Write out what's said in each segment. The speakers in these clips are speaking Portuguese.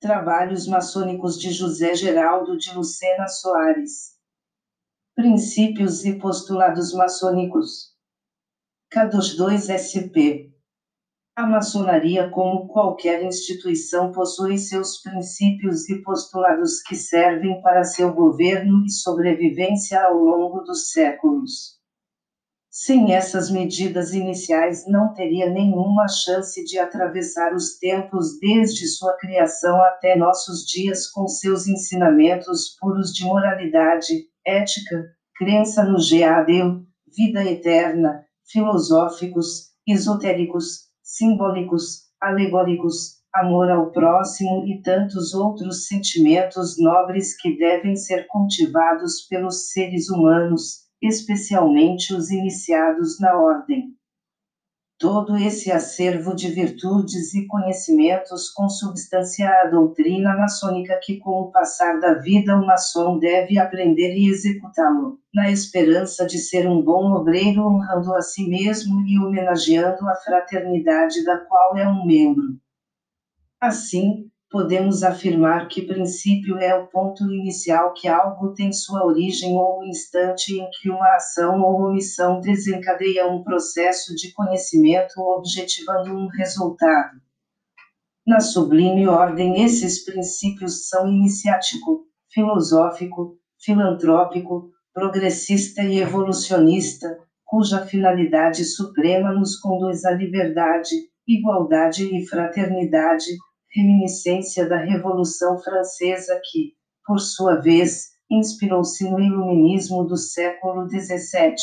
Trabalhos maçônicos de José Geraldo de Lucena Soares. Princípios e postulados maçônicos. K22SP. A maçonaria, como qualquer instituição, possui seus princípios e postulados que servem para seu governo e sobrevivência ao longo dos séculos. Sem essas medidas iniciais, não teria nenhuma chance de atravessar os tempos desde sua criação até nossos dias com seus ensinamentos puros de moralidade, ética, crença no GAD, vida eterna, filosóficos, esotéricos, simbólicos, alegóricos, amor ao próximo e tantos outros sentimentos nobres que devem ser cultivados pelos seres humanos especialmente os iniciados na ordem. Todo esse acervo de virtudes e conhecimentos consubstancia a doutrina maçônica que, com o passar da vida, o maçom deve aprender e executá-lo, na esperança de ser um bom obreiro honrando a si mesmo e homenageando a fraternidade da qual é um membro. Assim, podemos afirmar que princípio é o ponto inicial que algo tem sua origem ou o instante em que uma ação ou omissão desencadeia um processo de conhecimento objetivando um resultado. Na sublime ordem, esses princípios são iniciático, filosófico, filantrópico, progressista e evolucionista, cuja finalidade suprema nos conduz à liberdade, igualdade e fraternidade, reminiscência da Revolução Francesa que, por sua vez, inspirou-se no iluminismo do século XVII.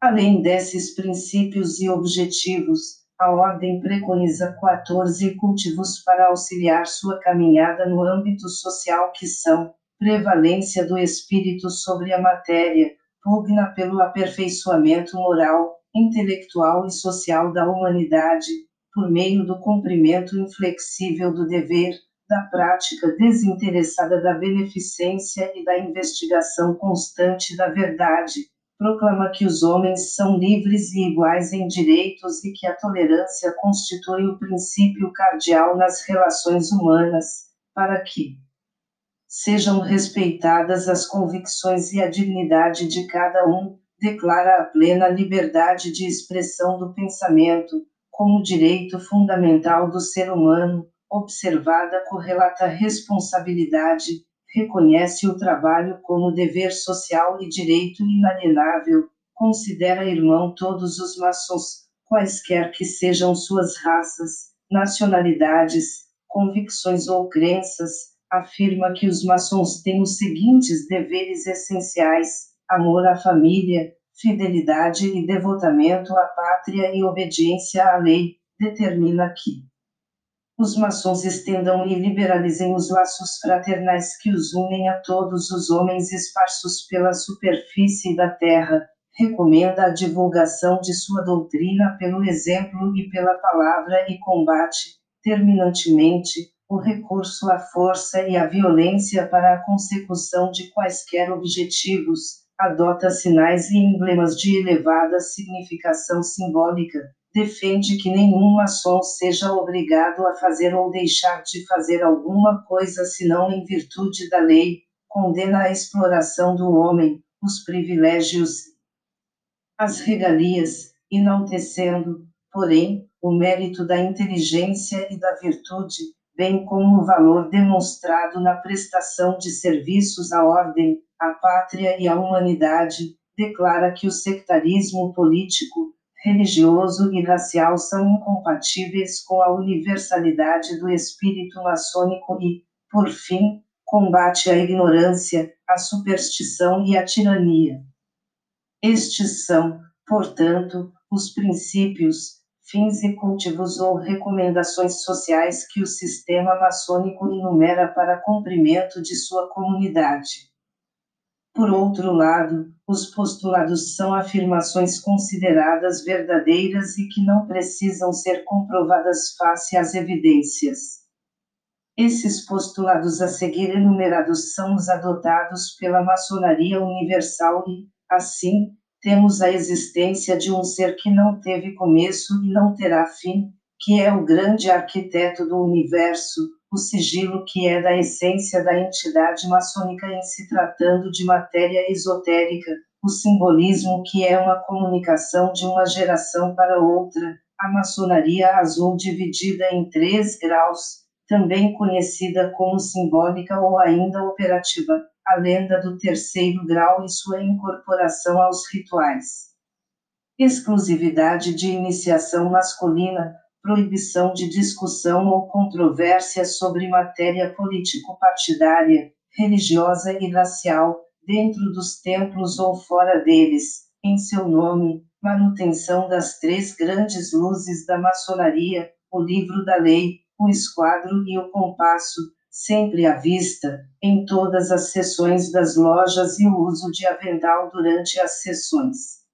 Além desses princípios e objetivos, a ordem preconiza 14 cultivos para auxiliar sua caminhada no âmbito social que são prevalência do espírito sobre a matéria, pugna pelo aperfeiçoamento moral, intelectual e social da humanidade, por meio do cumprimento inflexível do dever, da prática desinteressada da beneficência e da investigação constante da verdade, proclama que os homens são livres e iguais em direitos e que a tolerância constitui o princípio cardial nas relações humanas, para que sejam respeitadas as convicções e a dignidade de cada um, declara a plena liberdade de expressão do pensamento como direito fundamental do ser humano, observada correlata responsabilidade, reconhece o trabalho como dever social e direito inalienável, considera irmão todos os maçons, quaisquer que sejam suas raças, nacionalidades, convicções ou crenças, afirma que os maçons têm os seguintes deveres essenciais: amor à família, fidelidade e devotamento à pátria e obediência à lei, determina que os maçons estendam e liberalizem os laços fraternais que os unem a todos os homens esparsos pela superfície da terra, recomenda a divulgação de sua doutrina pelo exemplo e pela palavra e combate, terminantemente, o recurso à força e à violência para a consecução de quaisquer objetivos, adota sinais e emblemas de elevada significação simbólica, defende que nenhum maçom seja obrigado a fazer ou deixar de fazer alguma coisa senão em virtude da lei, condena a exploração do homem, os privilégios, as regalias, enaltecendo, porém, o mérito da inteligência e da virtude, bem como o valor demonstrado na prestação de serviços à ordem, à pátria e à humanidade, declara que o sectarismo político, religioso e racial são incompatíveis com a universalidade do espírito maçônico e, por fim, combate a ignorância, a superstição e a tirania. Estes são, portanto, os princípios, fins e cultivos ou recomendações sociais que o sistema maçônico enumera para cumprimento de sua comunidade. Por outro lado, os postulados são afirmações consideradas verdadeiras e que não precisam ser comprovadas face às evidências. Esses postulados a seguir enumerados são os adotados pela maçonaria universal e, assim, temos a existência de um ser que não teve começo e não terá fim, que é o grande arquiteto do universo, o sigilo que é da essência da entidade maçônica em se tratando de matéria esotérica, o simbolismo que é uma comunicação de uma geração para outra, a maçonaria azul dividida em três graus, também conhecida como simbólica ou ainda operativa, a lenda do terceiro grau e sua incorporação aos rituais. Exclusividade de iniciação masculina, proibição de discussão ou controvérsia sobre matéria político-partidária, religiosa e racial, dentro dos templos ou fora deles, em seu nome, manutenção das três grandes luzes da maçonaria, o livro da lei, o esquadro e o compasso, sempre à vista, em todas as sessões das lojas e o uso de avental durante as sessões.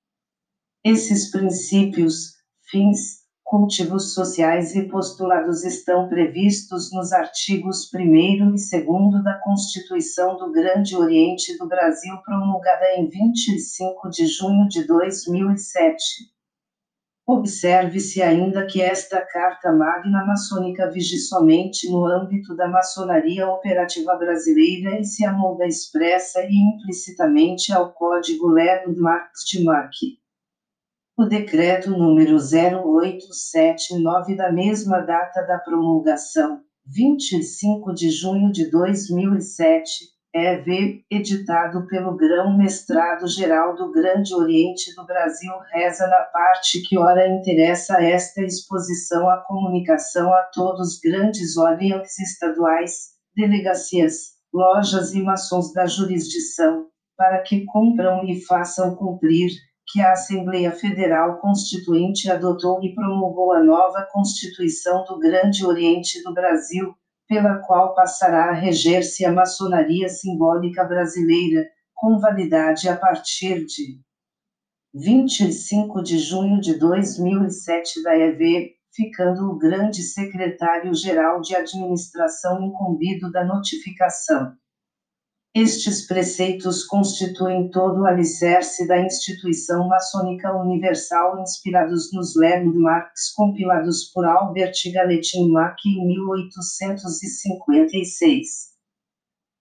Esses princípios, fins, cultivos sociais e postulados estão previstos nos artigos 1 e 2 da Constituição do Grande Oriente do Brasil, promulgada em 25 de junho de 2007. Observe-se ainda que esta Carta Magna Maçônica vige somente no âmbito da maçonaria operativa brasileira e se amolda expressa e implicitamente ao Código Marque. O decreto número 0879 da mesma data da promulgação, 25 de junho de 2007, EV, editado pelo Grão-Mestrado Geral do Grande Oriente do Brasil, reza na parte que ora interessa esta exposição à comunicação a todos grandes órgãos estaduais, delegacias, lojas e maçons da jurisdição, para que cumpram e façam cumprir que a Assembleia Federal Constituinte adotou e promulgou a nova Constituição do Grande Oriente do Brasil, pela qual passará a reger-se a maçonaria simbólica brasileira, com validade a partir de 25 de junho de 2007 da EV, ficando o grande secretário-geral de administração incumbido da notificação. Estes preceitos constituem todo o alicerce da instituição maçônica universal inspirados nos landmarks compilados por Albert Gallatin Mack em 1856.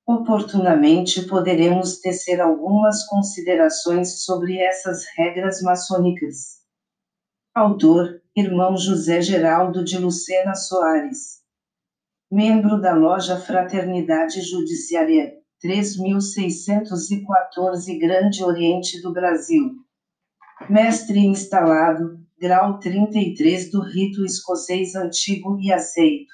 Oportunamente poderemos tecer algumas considerações sobre essas regras maçônicas. Autor, irmão José Geraldo de Lucena Soares. Membro da loja Fraternidade Judiciária 3614 Grande Oriente do Brasil. Mestre instalado, grau 33 do rito escocês antigo e aceito.